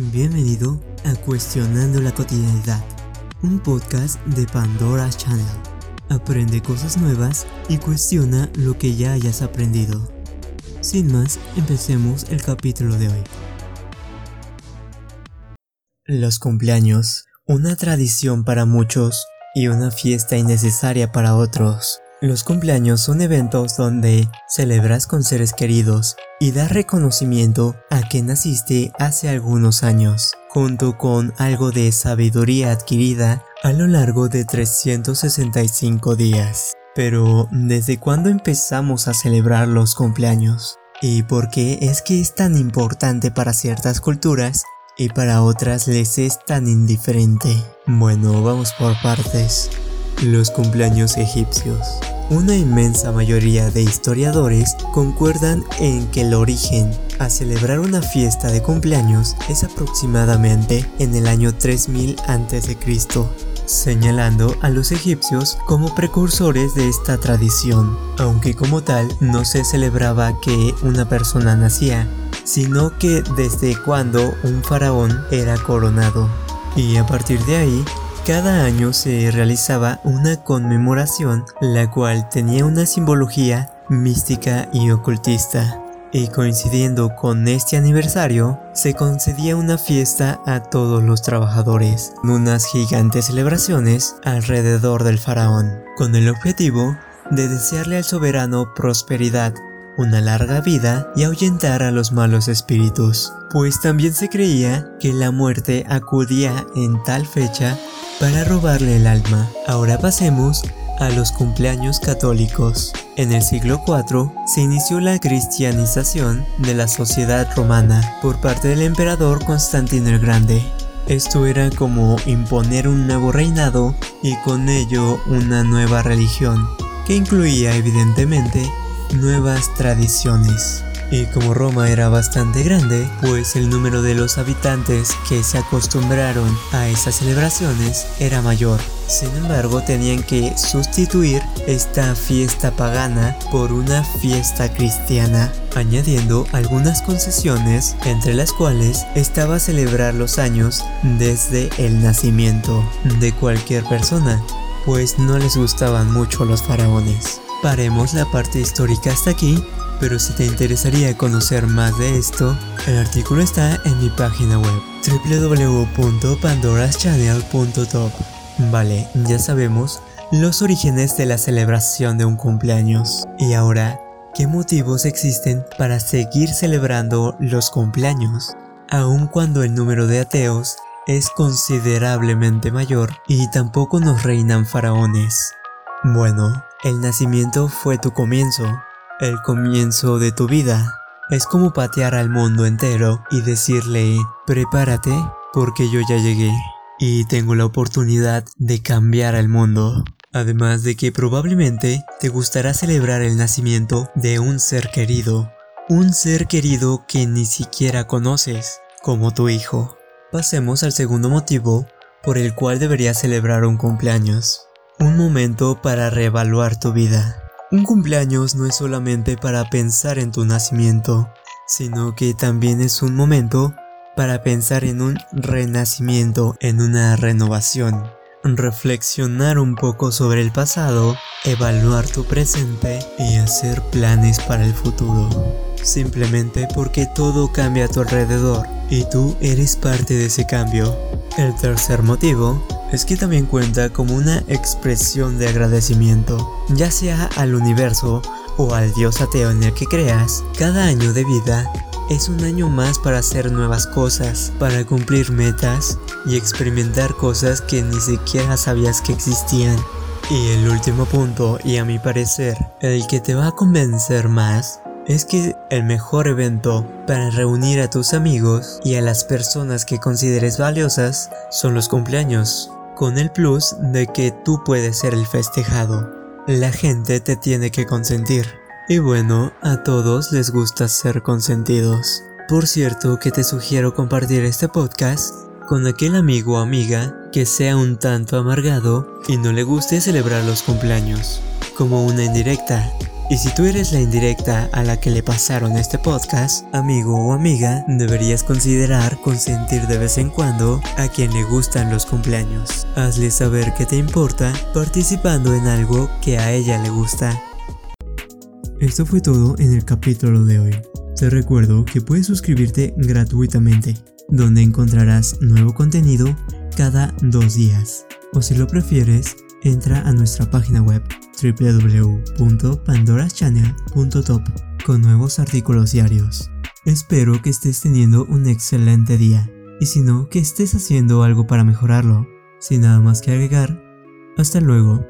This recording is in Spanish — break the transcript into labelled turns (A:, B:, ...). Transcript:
A: Bienvenido a Cuestionando la Cotidianidad, un podcast de Pandora Channel. Aprende cosas nuevas y cuestiona lo que ya hayas aprendido. Sin más, empecemos el capítulo de hoy. Los cumpleaños, una tradición para muchos y una fiesta innecesaria para otros. Los cumpleaños son eventos donde celebras con seres queridos y das reconocimiento a que naciste hace algunos años, junto con algo de sabiduría adquirida a lo largo de 365 días. Pero, ¿desde cuándo empezamos a celebrar los cumpleaños? ¿Y por qué es que es tan importante para ciertas culturas y para otras les es tan indiferente? Bueno, vamos por partes. Los cumpleaños egipcios. Una inmensa mayoría de historiadores concuerdan en que el origen a celebrar una fiesta de cumpleaños es aproximadamente en el año 3000 a.C., señalando a los egipcios como precursores de esta tradición, aunque como tal no se celebraba que una persona nacía, sino que desde cuando un faraón era coronado. Y a partir de ahí, cada año se realizaba una conmemoración la cual tenía una simbología mística y ocultista. Y coincidiendo con este aniversario, se concedía una fiesta a todos los trabajadores, unas gigantes celebraciones alrededor del faraón, con el objetivo de desearle al soberano prosperidad, una larga vida y ahuyentar a los malos espíritus, pues también se creía que la muerte acudía en tal fecha para robarle el alma. Ahora pasemos a los cumpleaños católicos. En el siglo IV se inició la cristianización de la sociedad romana por parte del emperador Constantino el Grande. Esto era como imponer un nuevo reinado y con ello una nueva religión, que incluía evidentemente nuevas tradiciones. Y como Roma era bastante grande, pues el número de los habitantes que se acostumbraron a esas celebraciones era mayor. Sin embargo, tenían que sustituir esta fiesta pagana por una fiesta cristiana, añadiendo algunas concesiones, entre las cuales estaba celebrar los años desde el nacimiento de cualquier persona, pues no les gustaban mucho los faraones. Paremos la parte histórica hasta aquí pero si te interesaría conocer más de esto, el artículo está en mi página web www.pandoraschannel.top. Vale, ya sabemos los orígenes de la celebración de un cumpleaños. Y ahora, ¿qué motivos existen para seguir celebrando los cumpleaños? Aun cuando el número de ateos es considerablemente mayor y tampoco nos reinan faraones. Bueno, el nacimiento fue tu comienzo, el comienzo de tu vida. Es como patear al mundo entero y decirle, prepárate porque yo ya llegué y tengo la oportunidad de cambiar al mundo. Además de que probablemente te gustará celebrar el nacimiento de un ser querido, un ser querido que ni siquiera conoces, como tu hijo. Pasemos al segundo motivo por el cual deberías celebrar un cumpleaños. Un momento para reevaluar tu vida. Un cumpleaños no es solamente para pensar en tu nacimiento, sino que también es un momento para pensar en un renacimiento, en una renovación, reflexionar un poco sobre el pasado, evaluar tu presente y hacer planes para el futuro. Simplemente porque todo cambia a tu alrededor y tú eres parte de ese cambio. El tercer motivo es que también cuenta como una expresión de agradecimiento, ya sea al universo o al dios ateo en el que creas, cada año de vida es un año más para hacer nuevas cosas, para cumplir metas y experimentar cosas que ni siquiera sabías que existían. Y el último punto, y a mi parecer, el que te va a convencer más, es que el mejor evento para reunir a tus amigos y a las personas que consideres valiosas son los cumpleaños con el plus de que tú puedes ser el festejado. La gente te tiene que consentir. Y bueno, a todos les gusta ser consentidos. Por cierto que te sugiero compartir este podcast con aquel amigo o amiga que sea un tanto amargado y no le guste celebrar los cumpleaños. Como una indirecta, Y si tú eres la indirecta a la que le pasaron este podcast, amigo o amiga, deberías considerar consentir de vez en cuando a quien le gustan los cumpleaños. Hazle saber que te importa participando en algo que a ella le gusta. Esto fue todo en el capítulo de hoy. Te recuerdo que puedes suscribirte gratuitamente, donde encontrarás nuevo contenido cada dos días. O si lo prefieres, entra a nuestra página web www.pandoraschannel.top con nuevos artículos diarios. Espero que estés teniendo un excelente día y si no, que estés haciendo algo para mejorarlo. Sin nada más que agregar, hasta luego.